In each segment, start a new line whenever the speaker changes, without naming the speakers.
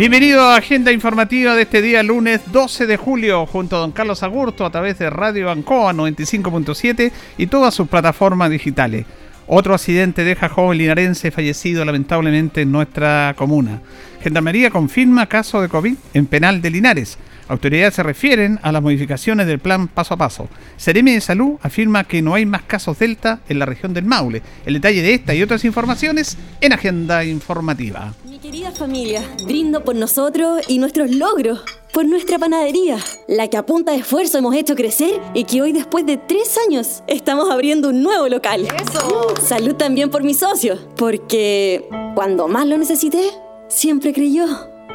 Bienvenido a Agenda Informativa de este día lunes 12 de julio junto a don Carlos Agurto a través de Radio Ancoa 95.7 y todas sus plataformas digitales. Otro accidente deja joven linarense fallecido lamentablemente en nuestra comuna. Gendarmería confirma caso de COVID en penal de Linares. Autoridades se refieren a las modificaciones del plan paso a paso. Seremi de Salud afirma que no hay más casos Delta en la región del Maule. El detalle de esta y otras informaciones en Agenda Informativa.
Mi querida familia, brindo por nosotros y nuestros logros, por nuestra panadería, la que a punta de esfuerzo hemos hecho crecer y que hoy después de tres años estamos abriendo un nuevo local. ¡Eso! Salud también por mis socios, porque cuando más lo necesité, siempre creyó.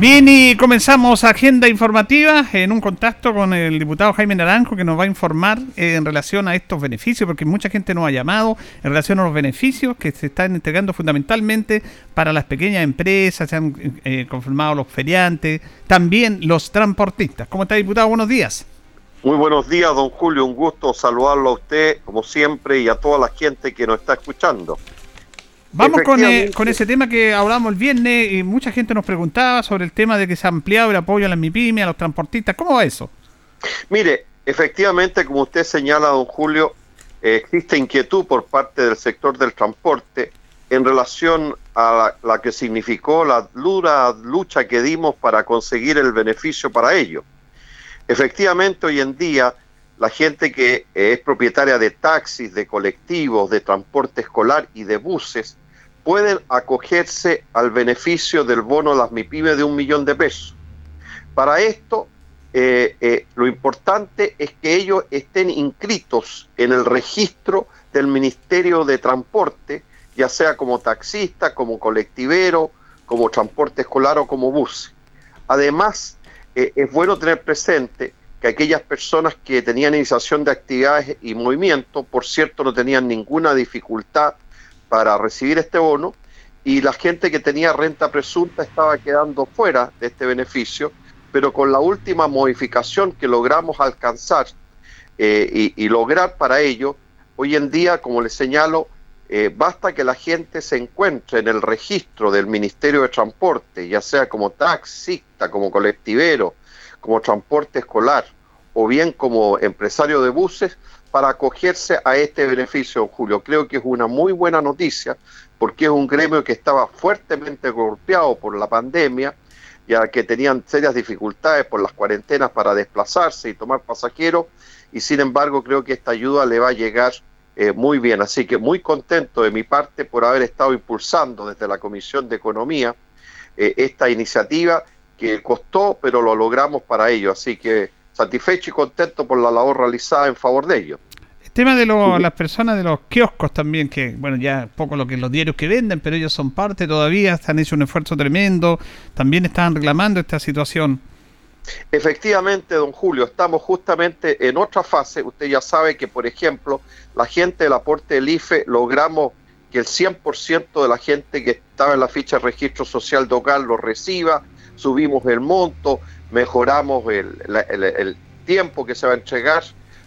Bien, y comenzamos agenda informativa en un contacto con el diputado Jaime Naranjo que nos va a informar eh, en relación a estos beneficios, porque mucha gente nos ha llamado en relación a los beneficios que se están entregando fundamentalmente para las pequeñas empresas, se han eh, confirmado los feriantes, también los transportistas. ¿Cómo está, diputado? Buenos días.
Muy buenos días, don Julio. Un gusto saludarlo a usted, como siempre, y a toda la gente que nos está escuchando.
Vamos con, eh, con, ese tema que hablamos el viernes y mucha gente nos preguntaba sobre el tema de que se ha ampliado el apoyo a las MIPIME, a los transportistas. ¿Cómo va eso?
Mire, efectivamente, como usted señala, don Julio, eh, existe inquietud por parte del sector del transporte en relación a la, la, que significó la dura lucha que dimos para conseguir el beneficio para ello. Efectivamente, hoy en día, la gente que es propietaria de taxis, de colectivos, de transporte escolar y de buses, pueden acogerse al beneficio del bono de las MIPIME de un millón de pesos. Para esto, eh, eh, lo importante es que ellos estén inscritos en el registro del Ministerio de Transporte, ya sea como taxista, como colectivero, como transporte escolar o como bus. Además, eh, es bueno tener presente que aquellas personas que tenían iniciación de actividades y movimiento, por cierto, no tenían ninguna dificultad para recibir este bono y la gente que tenía renta presunta estaba quedando fuera de este beneficio, pero con la última modificación que logramos alcanzar eh, y, lograr para ello, hoy en día, como les señalo, eh, basta que la gente se encuentre en el registro del Ministerio de Transporte, ya sea como taxista, como colectivero, como transporte escolar o bien como empresario de buses, para acogerse a este beneficio, Julio. Creo que es una muy buena noticia porque es un gremio que estaba fuertemente golpeado por la pandemia, ya que tenían serias dificultades por las cuarentenas para desplazarse y tomar pasajeros, y sin embargo creo que esta ayuda le va a llegar eh, muy bien. Así que muy contento de mi parte por haber estado impulsando desde la Comisión de Economía eh, esta iniciativa que costó, pero lo logramos para ello. Así que satisfecho y contento por la labor realizada en favor de ellos.
El tema de las personas de los kioscos también, que bueno, ya poco lo que los diarios que venden, pero ellos son parte todavía, han hecho un esfuerzo tremendo, también están reclamando esta situación.
Efectivamente, don Julio, estamos justamente en otra fase. Usted ya sabe que, por ejemplo, la gente del aporte del IFE logramos que el 100% de la gente que estaba en la ficha de registro social hogar lo reciba, subimos el monto, mejoramos el, tiempo que se va a entregar.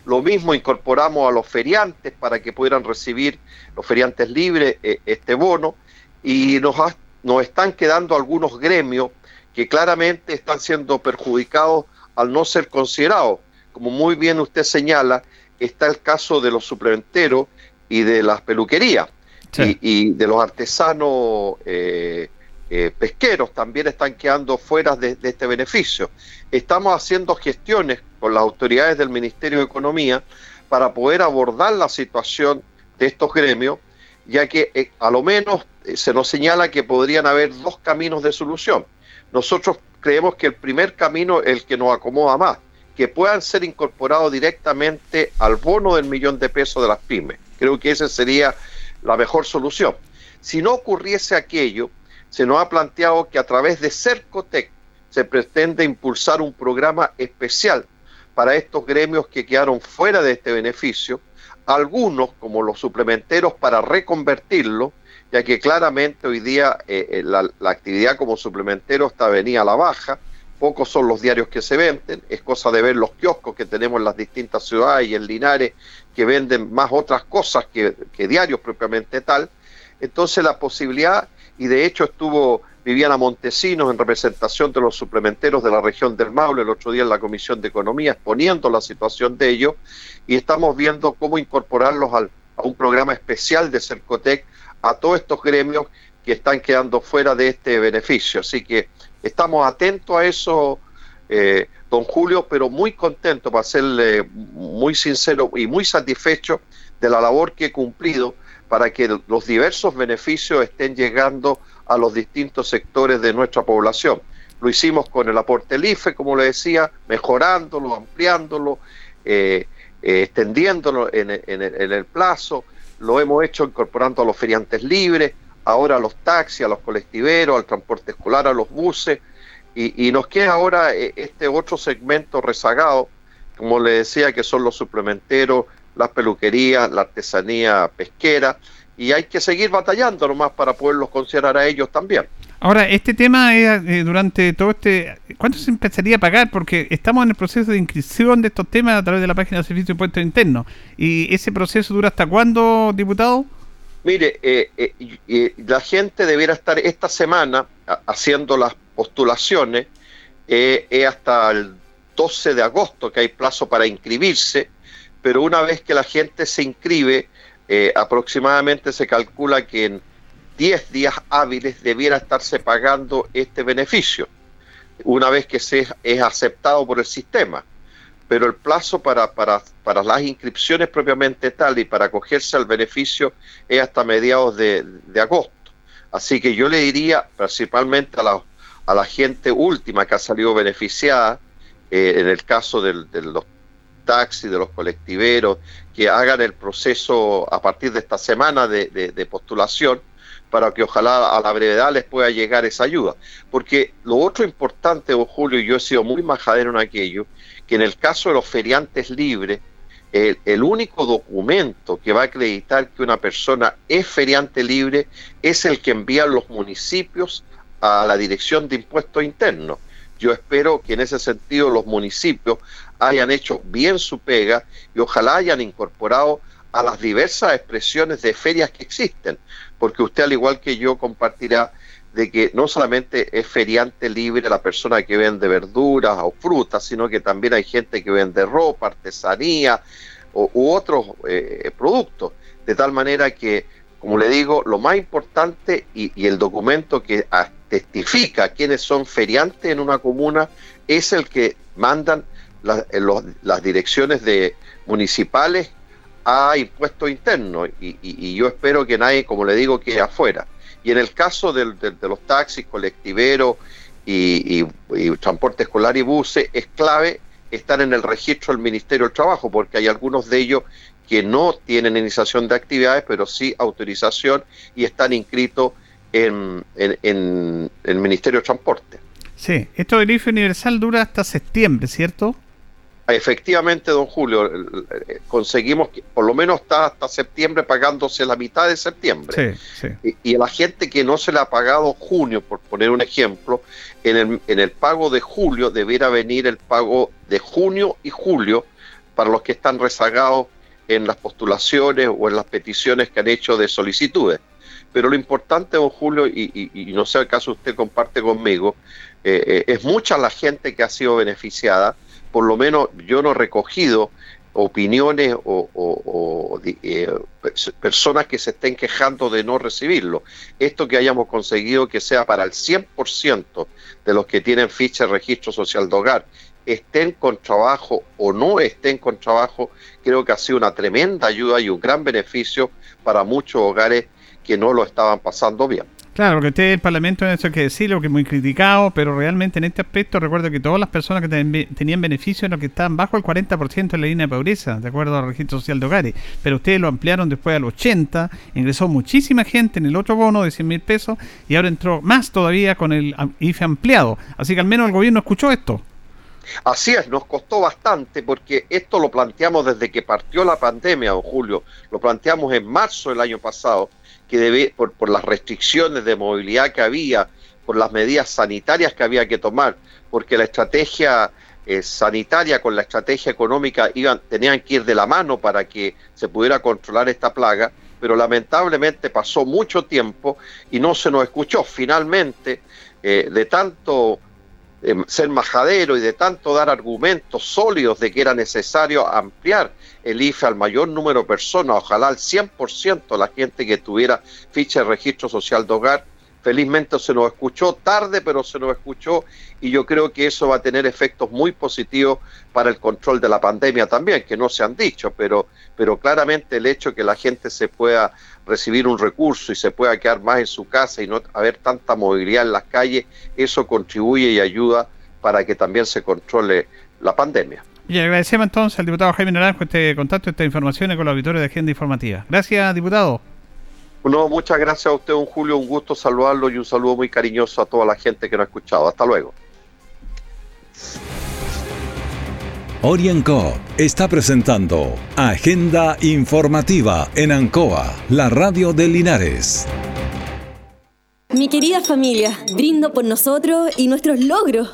Lo mismo incorporamos a los feriantes para que pudieran recibir los feriantes libres eh, este bono y nos, nos están quedando algunos gremios que claramente están siendo perjudicados al no ser considerados. Como muy bien usted señala, está el caso de los suplementeros y de las peluquerías y, de los artesanos eh, eh, pesqueros también están quedando fuera de, este beneficio. Estamos haciendo gestiones con las autoridades del Ministerio de Economía para poder abordar la situación de estos gremios, ya que eh, a lo menos eh, se nos señala que podrían haber dos caminos de solución. Nosotros creemos que el primer camino es el que nos acomoda más, que puedan ser incorporados directamente al bono del millón de pesos de las pymes. Creo que esa sería la mejor solución. Si no ocurriese aquello, se nos ha planteado que a través de Cercotec se pretende impulsar un programa especial para estos gremios que quedaron fuera de este beneficio, algunos como los suplementeros para reconvertirlo, ya que claramente hoy día eh, eh, la, actividad como suplementero está venida a la baja, pocos son los diarios que se venden, es cosa de ver los kioscos que tenemos en las distintas ciudades y en Linares que venden más otras cosas que diarios propiamente tal, entonces la posibilidad y de hecho estuvo Viviana Montesinos en representación de los suplementeros de la región del Maule el otro día en la Comisión de Economía exponiendo la situación de ellos y estamos viendo cómo incorporarlos al, a un programa especial de Cercotec a todos estos gremios que están quedando fuera de este beneficio. Así que estamos atentos a eso, eh, don Julio, pero muy contento, para serle muy sincero y muy satisfecho de la labor que he cumplido para que los diversos beneficios estén llegando a los distintos sectores de nuestra población. Lo hicimos con el aporte del IFE, como le decía, mejorándolo, ampliándolo, eh, eh, extendiéndolo en, el plazo. Lo hemos hecho incorporando a los feriantes libres, ahora a los taxis, a los colectiveros, al transporte escolar, a los buses. Y, y nos queda ahora eh, este otro segmento rezagado, como le decía, que son los suplementeros las peluquerías, la artesanía pesquera, y hay que seguir batallando nomás para poderlos considerar a ellos también.
Ahora, este tema es eh, durante todo este... ¿Cuánto se empezaría a pagar? Porque estamos en el proceso de inscripción de estos temas a través de la página de Servicio de Impuestos Internos. ¿Y ese proceso dura hasta cuándo, diputado?
Mire, eh, eh, la gente debiera estar esta semana haciendo las postulaciones. es hasta el 12 de agosto que hay plazo para inscribirse pero una vez que la gente se inscribe, eh, aproximadamente se calcula que en 10 días hábiles debiera estarse pagando este beneficio, una vez que se es aceptado por el sistema. Pero el plazo para, para, para las inscripciones propiamente tal y para acogerse al beneficio es hasta mediados de, agosto. Así que yo le diría principalmente a la, a la gente última que ha salido beneficiada, eh, en el caso de los taxis, de los colectiveros, que hagan el proceso a partir de esta semana de, postulación para que ojalá a la brevedad les pueda llegar esa ayuda. Porque lo otro importante, Julio, y yo he sido muy majadero en aquello, que en el caso de los feriantes libres, el, el, único documento que va a acreditar que una persona es feriante libre es el que envían los municipios a la Dirección de Impuestos Internos. Yo espero que en ese sentido los municipios hayan hecho bien su pega y ojalá hayan incorporado a las diversas expresiones de ferias que existen, porque usted al igual que yo compartirá de que no solamente es feriante libre la persona que vende verduras o frutas, sino que también hay gente que vende ropa, artesanía u otros eh, productos, de tal manera que, como le digo, lo más importante y, y el documento que testifica quiénes son feriantes en una comuna es el que mandan las direcciones de municipales a impuestos internos y, yo espero que nadie, como le digo, quede afuera. Y en el caso de, los taxis, colectiveros y, transporte escolar y buses, es clave estar en el registro del Ministerio del Trabajo, porque hay algunos de ellos que no tienen iniciación de actividades, pero sí autorización y están inscritos en, el Ministerio de Transporte.
Sí, esto del IFE universal dura hasta septiembre, ¿cierto?
Efectivamente, don Julio, conseguimos que por lo menos está hasta septiembre pagándose la mitad de septiembre. Sí, sí. Y, la gente que no se le ha pagado junio, por poner un ejemplo, en el, en el pago de julio debiera venir el pago de junio y julio para los que están rezagados en las postulaciones o en las peticiones que han hecho de solicitudes. Pero lo importante, don Julio, y, no sé acaso usted comparte conmigo, eh, eh, es mucha la gente que ha sido beneficiada, por lo menos yo no he recogido opiniones o, eh, personas que se estén quejando de no recibirlo. Esto que hayamos conseguido que sea para el 100% de los que tienen ficha de registro social de hogar, estén con trabajo o no estén con trabajo, creo que ha sido una tremenda ayuda y un gran beneficio para muchos hogares que no lo estaban pasando bien.
Claro, porque usted el Parlamento, eso hay que decirlo, que es muy criticado, pero realmente en este aspecto recuerdo que todas las personas que tenían beneficios eran los que estaban bajo el 40% de la línea de pobreza, de acuerdo al registro social de hogares. Pero ustedes lo ampliaron después al 80%, ingresó muchísima gente en el otro bono de 100 mil pesos y ahora entró más todavía con el IFE ampliado. Así que al menos el gobierno escuchó esto.
Así es, nos costó bastante porque esto lo planteamos desde que partió la pandemia, don Julio, lo planteamos en marzo del año pasado que debe, por, por las restricciones de movilidad que había, por las medidas sanitarias que había que tomar, porque la estrategia eh, sanitaria con la estrategia económica iban, tenían que ir de la mano para que se pudiera controlar esta plaga, pero lamentablemente pasó mucho tiempo y no se nos escuchó. Finalmente, eh, de tanto eh, ser majadero y de tanto dar argumentos sólidos de que era necesario ampliar el IFE al mayor número de personas, ojalá al 100% la gente que tuviera ficha de registro social de hogar. Felizmente se nos escuchó tarde, pero se nos escuchó y yo creo que eso va a tener efectos muy positivos para el control de la pandemia también, que no se han dicho, pero, pero claramente el hecho de que la gente se pueda recibir un recurso y se pueda quedar más en su casa y no haber tanta movilidad en las calles, eso contribuye y ayuda para que también se controle la pandemia.
Y agradecemos entonces al diputado Jaime Naranjo este contacto, esta información con los auditores de Agenda Informativa. Gracias, diputado.
No, muchas gracias a usted, un Julio, un gusto saludarlo y un saludo muy cariñoso a toda la gente que nos ha escuchado. Hasta luego.
Orienco está presentando Agenda Informativa en Ancoa, la radio de Linares.
Mi querida familia, brindo por nosotros y nuestros logros,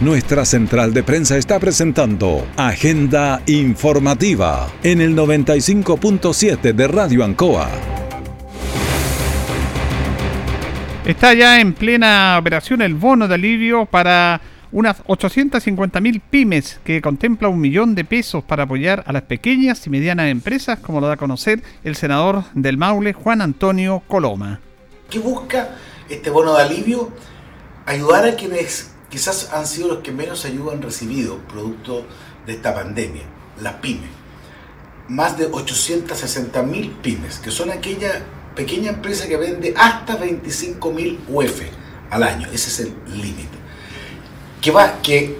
Nuestra central de prensa está presentando Agenda Informativa en el 95.7 de Radio Ancoa.
Está ya en plena operación el bono de alivio para unas 850.000 pymes que contempla un millón de pesos para apoyar a las pequeñas y medianas empresas, como lo da a conocer el senador del Maule, Juan Antonio Coloma.
¿Qué busca este bono de alivio? Ayudar a quienes quizás han sido los que menos ayuda han recibido producto de esta pandemia, las pymes. Más de 860.000 pymes, que son aquella pequeña empresa que vende hasta 25.000 UF al año. Ese es el límite que, va, que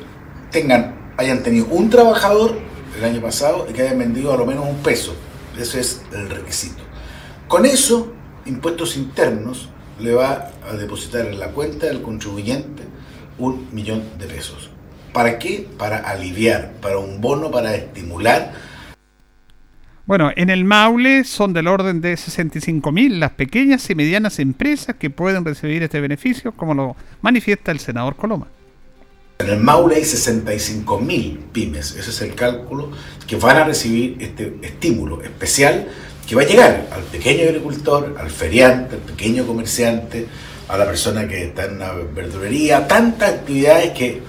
tengan, hayan tenido un trabajador el año pasado y que hayan vendido a lo menos un peso. Ese es el requisito. Con eso, impuestos internos le va a depositar en la cuenta del contribuyente un millón de pesos. ¿Para qué? Para aliviar, para un bono, para estimular.
Bueno, en el Maule son del orden de 65.000 las pequeñas y medianas empresas que pueden recibir este beneficio, como lo manifiesta el senador Coloma.
En el Maule hay 65.000 pymes, ese es el cálculo, que van a recibir este estímulo especial que va a llegar al pequeño agricultor, al feriante, al pequeño comerciante, a la persona que está en una verdulería, tantas actividades que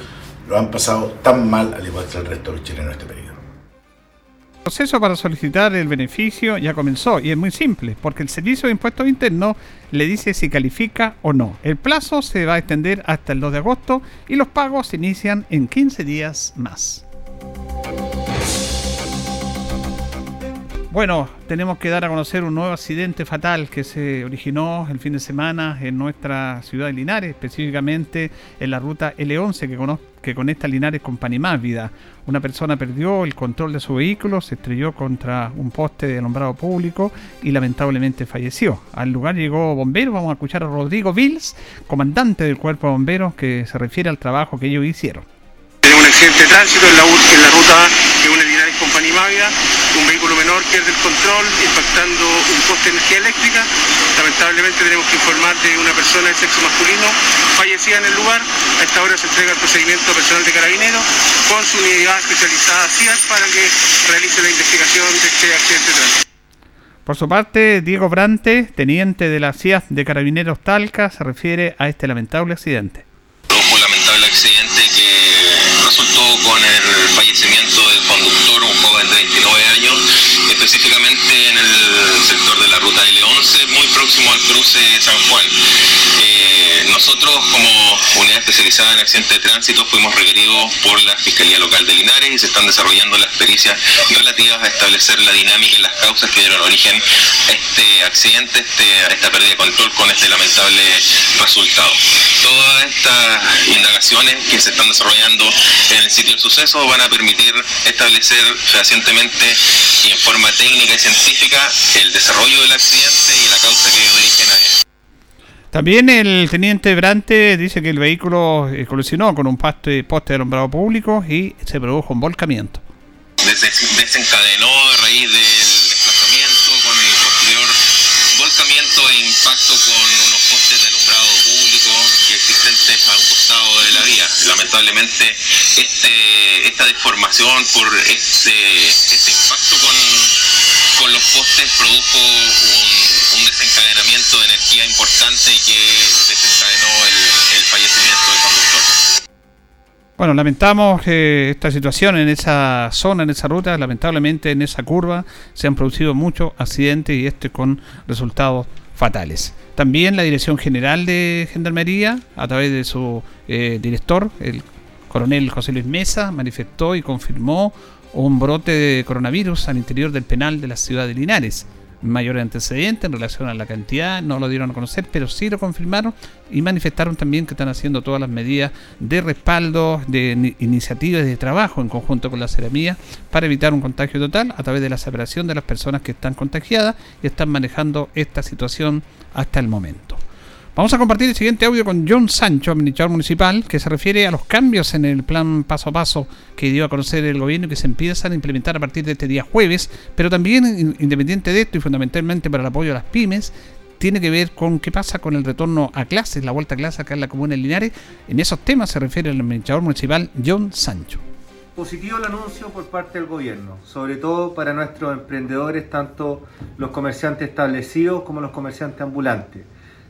lo han pasado tan mal al igual que el resto de los chilenos en este periodo.
El proceso para solicitar el beneficio ya comenzó y es muy simple, porque el Servicio de Impuestos Internos le dice si califica o no. El plazo se va a extender hasta el 2 de agosto y los pagos se inician en 15 días más. Bueno, tenemos que dar a conocer un nuevo accidente fatal que se originó el fin de semana en nuestra ciudad de Linares, específicamente en la ruta L11 que, conecta Linares con Panimávida. Una persona perdió el control de su vehículo, se estrelló contra un poste de alumbrado público y lamentablemente falleció. Al lugar llegó bombero, vamos a escuchar a Rodrigo Vils, comandante del cuerpo de bomberos, que se refiere al trabajo que ellos hicieron.
Tenemos un accidente de tránsito en la, en la ruta que une Linares con Panimávida un vehículo menor pierde el control, impactando un poste de energía eléctrica. Lamentablemente tenemos que informar de una persona de sexo masculino fallecida en el lugar. A esta hora se entrega el procedimiento personal de carabineros con su unidad especializada CIAT para que realice la investigación de este accidente de tránsito.
Por su parte, Diego Brante, teniente de la CIA de Carabineros Talca, se refiere a este lamentable accidente.
Un lamentable accidente que resultó con el fallecimiento específicamente en el sector de la ruta L11, muy próximo al cruce San Juan. Eh, nosotros, como unidad especializada en accidentes de tránsito, fuimos requeridos por la Fiscalía Local de Linares y se están desarrollando las pericias relativas a establecer la dinámica y las causas que dieron origen a este accidente, este, a esta pérdida de control con este lamentable resultado. Todas estas indagaciones que se están desarrollando en el sitio del suceso van a permitir establecer fehacientemente y en forma técnica y científica el desarrollo del accidente y la causa que dio origen a él.
También el teniente Brante dice que el vehículo eh, colisionó con un poste, poste de alumbrado público y se produjo un volcamiento.
desencadenó Lamentablemente este, esta deformación por este, este impacto con, los postes produjo un un desencadenamiento de energía importante y que desencadenó el, fallecimiento del conductor.
Bueno, lamentamos eh, esta situación en esa zona, en esa ruta, lamentablemente en esa curva se han producido muchos accidentes y este con resultados fatales. También la Dirección General de Gendarmería, a través de su eh, director, el coronel José Luis Mesa, manifestó y confirmó un brote de coronavirus al interior del penal de la ciudad de Linares mayor antecedente en relación a la cantidad, no lo dieron a conocer, pero sí lo confirmaron y manifestaron también que están haciendo todas las medidas de respaldo, de iniciativas de trabajo en conjunto con la ceramía para evitar un contagio total a través de la separación de las personas que están contagiadas y están manejando esta situación hasta el momento. Vamos a compartir el siguiente audio con John Sancho, administrador municipal, que se refiere a los cambios en el plan paso a paso que dio a conocer el gobierno y que se empiezan a implementar a partir de este día jueves, pero también, independiente de esto y fundamentalmente para el apoyo a las pymes, tiene que ver con qué pasa con el retorno a clases, la vuelta a clases acá en la comuna de Linares. En esos temas se refiere el administrador municipal John Sancho.
Positivo el anuncio por parte del gobierno, sobre todo para nuestros emprendedores, tanto los comerciantes establecidos como los comerciantes ambulantes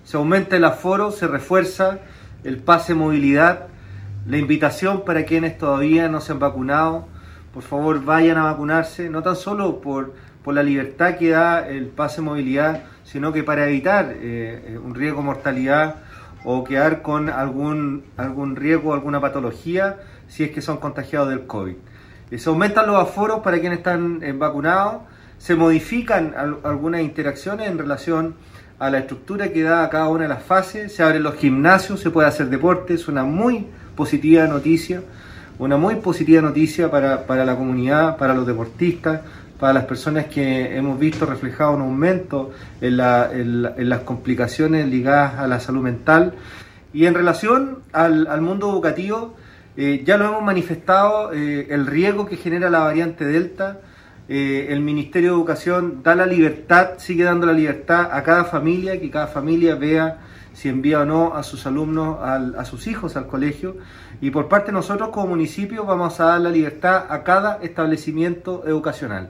se aumenta el aforo, se refuerza el pase movilidad, la invitación para quienes todavía no se han vacunado, por favor vayan a vacunarse, no tan solo por, por la libertad que da el pase movilidad, sino que para evitar eh, un riesgo de mortalidad o quedar con algún, algún riesgo, alguna patología, si es que son contagiados del COVID. Eh, se aumentan los aforos para quienes están eh, vacunados, se modifican algunas interacciones en relación a la estructura que da a cada una de las fases, se abren los gimnasios, se puede hacer deporte, es una muy positiva noticia, una muy positiva noticia para, la comunidad, para los deportistas, para las personas que hemos visto reflejado un aumento en, las complicaciones ligadas a la salud mental. Y en relación al, mundo educativo, eh, ya lo hemos manifestado, eh, el riesgo que genera la variante Delta, eh, el Ministerio de Educación da la libertad, sigue dando la libertad a cada familia, que cada familia vea si envía o no a sus alumnos, a sus hijos al colegio. Y por parte de nosotros como municipio vamos a dar la libertad a cada establecimiento educacional.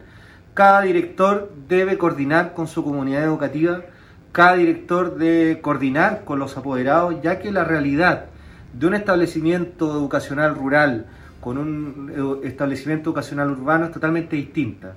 Cada director debe coordinar con su comunidad educativa, cada director debe coordinar con los apoderados, ya que la realidad de un establecimiento educacional rural, con un establecimiento educacional urbano es totalmente distinta.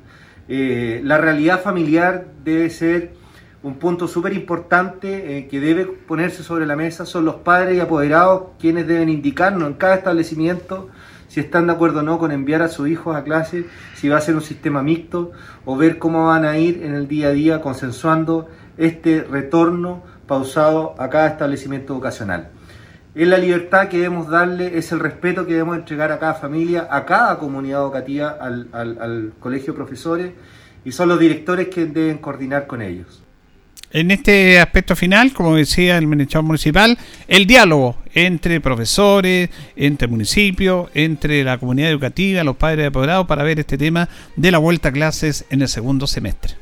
Eh, la realidad familiar debe ser un punto súper importante eh, que debe ponerse sobre la mesa. Son los padres y apoderados quienes deben indicarnos en cada establecimiento si están de acuerdo o no con enviar a sus hijos a clase, si va a ser un sistema mixto o ver cómo van a ir en el día a día consensuando este retorno pausado a cada establecimiento educacional. Es la libertad que debemos darle, es el respeto que debemos entregar a cada familia, a cada comunidad educativa, al, al, colegio de profesores, y son los directores que deben coordinar con ellos.
En este aspecto final, como decía el administrador municipal, el diálogo entre profesores, entre municipios, entre la comunidad educativa, los padres de apoderados, para ver este tema de la vuelta a clases en el segundo semestre.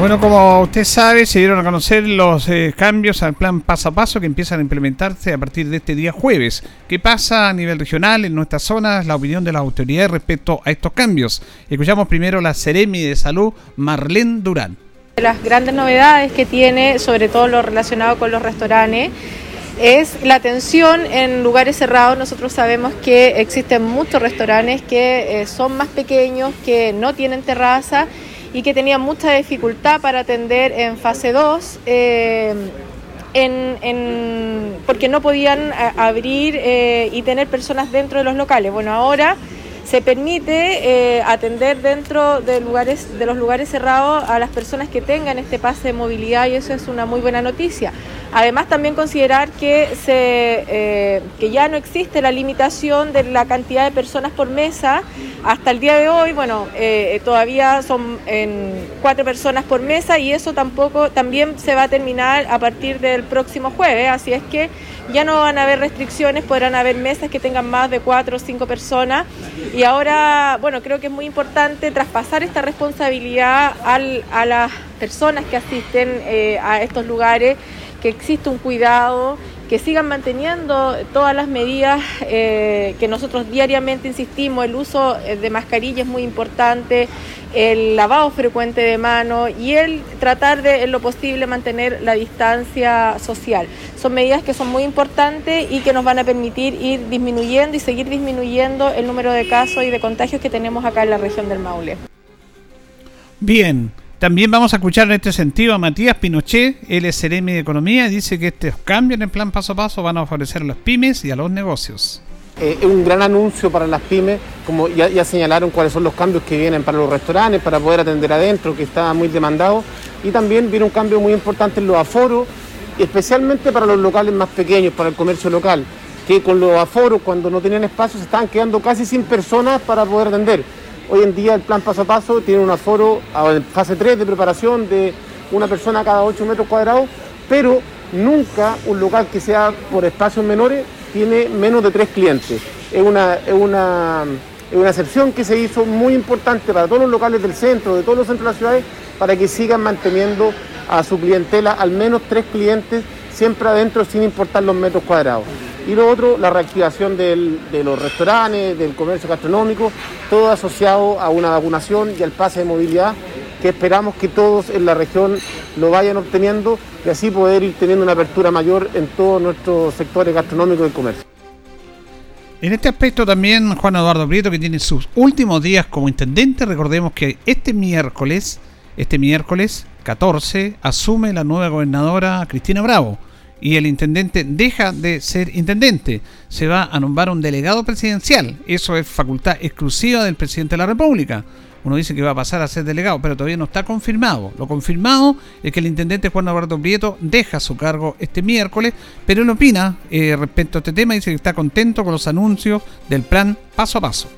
Bueno, como usted sabe, se dieron a conocer los eh, cambios al plan paso a paso que empiezan a implementarse a partir de este día jueves. ¿Qué pasa a nivel regional en nuestras zonas? La opinión de las autoridades respecto a estos cambios. Escuchamos primero la Seremi de Salud, Marlene Durán.
Las grandes novedades que tiene, sobre todo lo relacionado con los restaurantes, es la atención en lugares cerrados. Nosotros sabemos que existen muchos restaurantes que eh, son más pequeños, que no tienen terraza y que tenían mucha dificultad para atender en fase 2. Eh, porque no podían abrir eh, y tener personas dentro de los locales. Bueno, ahora se permite eh, atender dentro de, lugares, de los lugares cerrados a las personas que tengan este pase de movilidad y eso es una muy buena noticia. Además también considerar que, se, eh, que ya no existe la limitación de la cantidad de personas por mesa. Hasta el día de hoy, bueno, eh, todavía son cuatro personas por mesa y eso tampoco también se va a terminar a partir del próximo jueves. Así es que ya no van a haber restricciones, podrán haber mesas que tengan más de cuatro o cinco personas. Y ahora, bueno, creo que es muy importante traspasar esta responsabilidad a las personas que asisten eh, a estos lugares, que existe un cuidado, que sigan manteniendo todas las medidas eh, que nosotros diariamente insistimos, el uso eh, de mascarilla es muy importante, el lavado frecuente de manos y el tratar de, en lo posible, mantener la distancia social. Son medidas que son muy importantes y que nos van a permitir ir disminuyendo y seguir disminuyendo el número de casos y de contagios que tenemos acá en la región del Maule.
Bien, también vamos a escuchar en este sentido a Matías Pinochet, él es de Economía, y dice que estos cambios en el plan paso a paso van a favorecer a las pymes y a los negocios.
Eh, es un gran anuncio para las pymes, como ya, señalaron cuáles son los cambios que vienen para los restaurantes, para poder atender adentro, que está muy demandado, y también viene un cambio muy importante en los aforos, especialmente para los locales más pequeños, para el comercio local, que con los aforos, cuando no tenían espacio, se estaban quedando casi sin personas para poder atender. Hoy en día el plan paso a paso tiene un aforo en fase 3 de preparación de una persona cada 8 metros cuadrados, pero nunca un local que sea por espacios menores tiene menos de tres clientes. Es una, una, una excepción que se hizo muy importante para todos los locales del centro, de todos los centros de las ciudades, para que sigan manteniendo a su clientela al menos tres clientes siempre adentro sin importar los metros cuadrados. Y lo otro, la reactivación de los restaurantes, del comercio gastronómico, todo asociado a una vacunación y al pase de movilidad que esperamos que todos en la región lo vayan obteniendo y así poder ir teniendo una apertura mayor en todos nuestros sectores gastronómicos y comercio.
En este aspecto también Juan Eduardo Prieto, que tiene sus últimos días como intendente, recordemos que este miércoles, este miércoles 14, asume la nueva gobernadora Cristina Bravo y el intendente deja de ser intendente. Se va a nombrar un delegado presidencial. Eso es facultad exclusiva del presidente de la República uno dice que va a pasar a ser delegado, pero todavía no está confirmado. Lo confirmado es que el intendente Juan Alberto Prieto deja su cargo este miércoles, pero él opina eh, respecto a este tema, dice que está contento con los anuncios del plan paso a paso.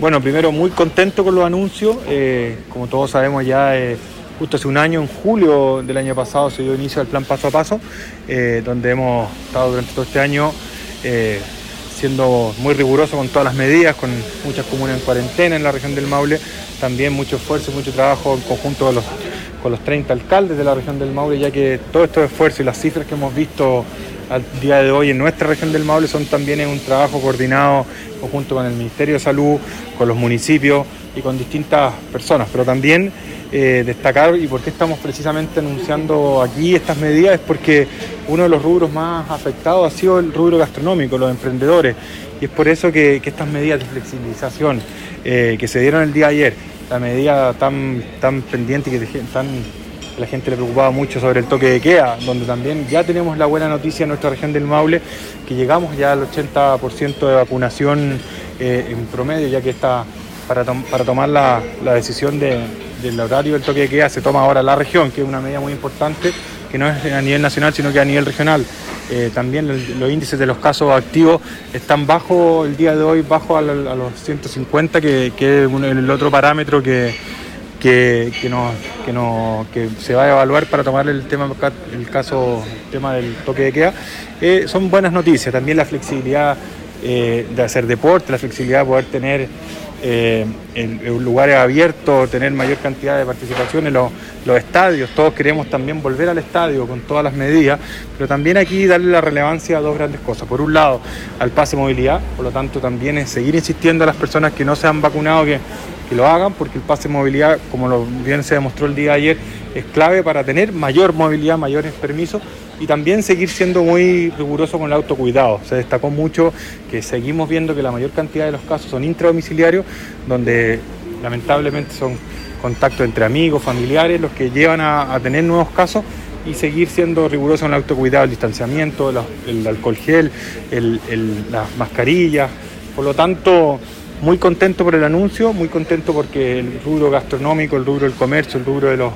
Bueno, primero muy contento con los anuncios, eh, como todos sabemos ya eh, justo hace un año, en julio del año pasado, se dio inicio al plan paso a paso, donde hemos estado durante todo este año siendo muy riguroso con todas las medidas, con muchas comunas en cuarentena en la región del Maule, también mucho esfuerzo, mucho trabajo en conjunto con los 30 alcaldes de la región del Maule, ya que todo estos esfuerzos y las cifras que hemos visto al día de hoy en nuestra región del Maule son también un trabajo coordinado conjunto con el Ministerio de Salud, con los municipios y con distintas personas, pero también eh, destacar y por qué estamos precisamente anunciando aquí estas medidas es porque uno de los rubros más afectados ha sido el rubro gastronómico, los emprendedores, y es por eso que, estas medidas de flexibilización eh, que se dieron el día de ayer, la medida tan, tan pendiente que la gente le preocupaba mucho sobre el toque de queda, donde también ya tenemos la buena noticia en nuestra región del Maule, que llegamos ya al 80% de vacunación eh, en promedio, ya que está para, para tomar la, decisión del horario del toque de queda se toma ahora la región, que es una medida muy importante, que no es a nivel nacional, sino que a nivel regional. Eh, también los índices de los casos activos están bajo el día de hoy, bajo a, los 150, que, es el otro parámetro que, que, que, se va a evaluar para tomar el tema el caso tema del toque de queda. Eh, son buenas noticias, también la flexibilidad eh, de hacer deporte, la flexibilidad de poder tener eh, en, lugares abiertos, tener mayor cantidad de participación en los, estadios. Todos queremos también volver al estadio con todas las medidas, pero también aquí darle la relevancia a dos grandes cosas. Por un lado, al pase movilidad, por lo tanto también es seguir insistiendo a las personas que no se han vacunado que, que lo hagan, porque el pase movilidad, como bien se demostró el día de ayer, es clave para tener mayor movilidad, mayores permisos y también seguir siendo muy riguroso con el autocuidado. Se destacó mucho que seguimos viendo que la mayor cantidad de los casos son intradomiciliarios, donde lamentablemente son contactos entre amigos, familiares, los que llevan a, tener nuevos casos y seguir siendo riguroso en el autocuidado, el distanciamiento, el, alcohol gel, las mascarillas. Por lo tanto, muy contento por el anuncio, muy contento porque el rubro gastronómico, el rubro del comercio, el rubro de los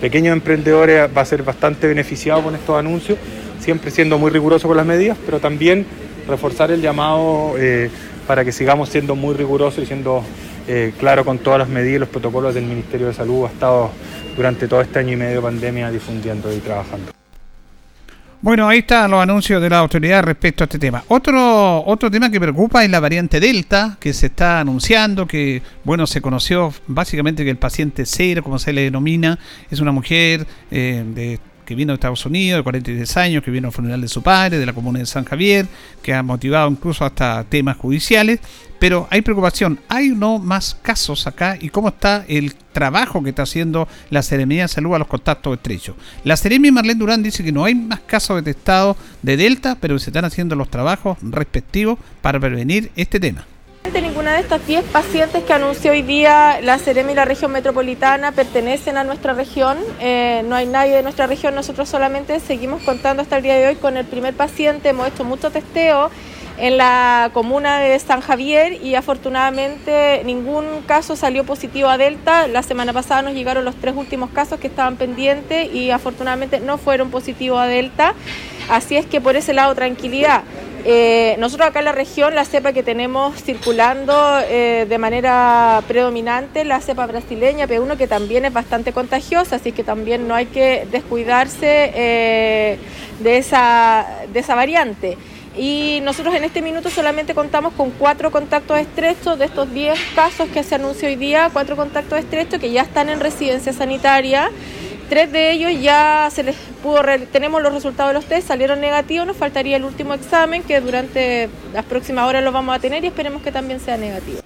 pequeños emprendedores va a ser bastante beneficiado con estos anuncios, siempre siendo muy riguroso con las medidas, pero también reforzar el llamado eh, para que sigamos siendo muy rigurosos y siendo eh, claro con todas las medidas y los protocolos del Ministerio de Salud ha estado durante todo este año y medio de pandemia difundiendo y trabajando.
Bueno, ahí están los anuncios de la autoridad respecto a este tema. Otro, otro tema que preocupa es la variante Delta, que se está anunciando, que, bueno, se conoció básicamente que el paciente cero, como se le denomina, es una mujer eh, de que vino de Estados Unidos, de 43 años, que vino al funeral de su padre, de la comuna de San Javier, que ha motivado incluso hasta temas judiciales. Pero hay preocupación, ¿hay no más casos acá? ¿Y cómo está el trabajo que está haciendo la Seremía de Salud a los contactos estrechos? La Seremia Marlene Durán dice que no hay más casos detectados de Delta, pero se están haciendo los trabajos respectivos para prevenir este tema.
Ninguna de estas 10 pacientes que anunció hoy día la Ceremi y la región metropolitana pertenecen a nuestra región. Eh, no hay nadie de nuestra región, nosotros solamente seguimos contando hasta el día de hoy con el primer paciente. Hemos hecho mucho testeo en la comuna de San Javier y afortunadamente ningún caso salió positivo a Delta. La semana pasada nos llegaron los tres últimos casos que estaban pendientes y afortunadamente no fueron positivos a Delta. Así es que por ese lado tranquilidad. Eh, nosotros acá en la región, la cepa que tenemos circulando eh, de manera predominante, la cepa brasileña P1, que también es bastante contagiosa, así que también no hay que descuidarse eh, de, esa, de esa variante. Y nosotros en este minuto solamente contamos con cuatro contactos estrechos de estos 10 casos que se anunció hoy día, cuatro contactos estrechos que ya están en residencia sanitaria. Tres de ellos ya se les pudo, tenemos los resultados de los test, salieron negativos, nos faltaría el último examen que durante las próximas horas lo vamos a tener y esperemos que también sea negativo.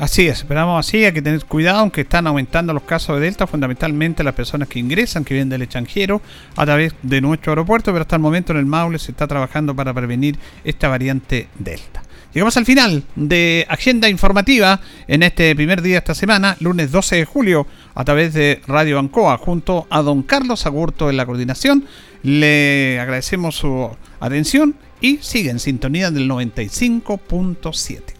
Así es, esperamos así, hay que tener cuidado, aunque están aumentando los casos de Delta, fundamentalmente las personas que ingresan, que vienen del extranjero, a través de nuestro aeropuerto, pero hasta el momento en el Maule se está trabajando para prevenir esta variante Delta. Llegamos al final de Agenda Informativa en este primer día de esta semana, lunes 12 de julio, a través de Radio Ancoa, junto a don Carlos Agurto en la coordinación. Le agradecemos su atención y sigue en sintonía del 95.7.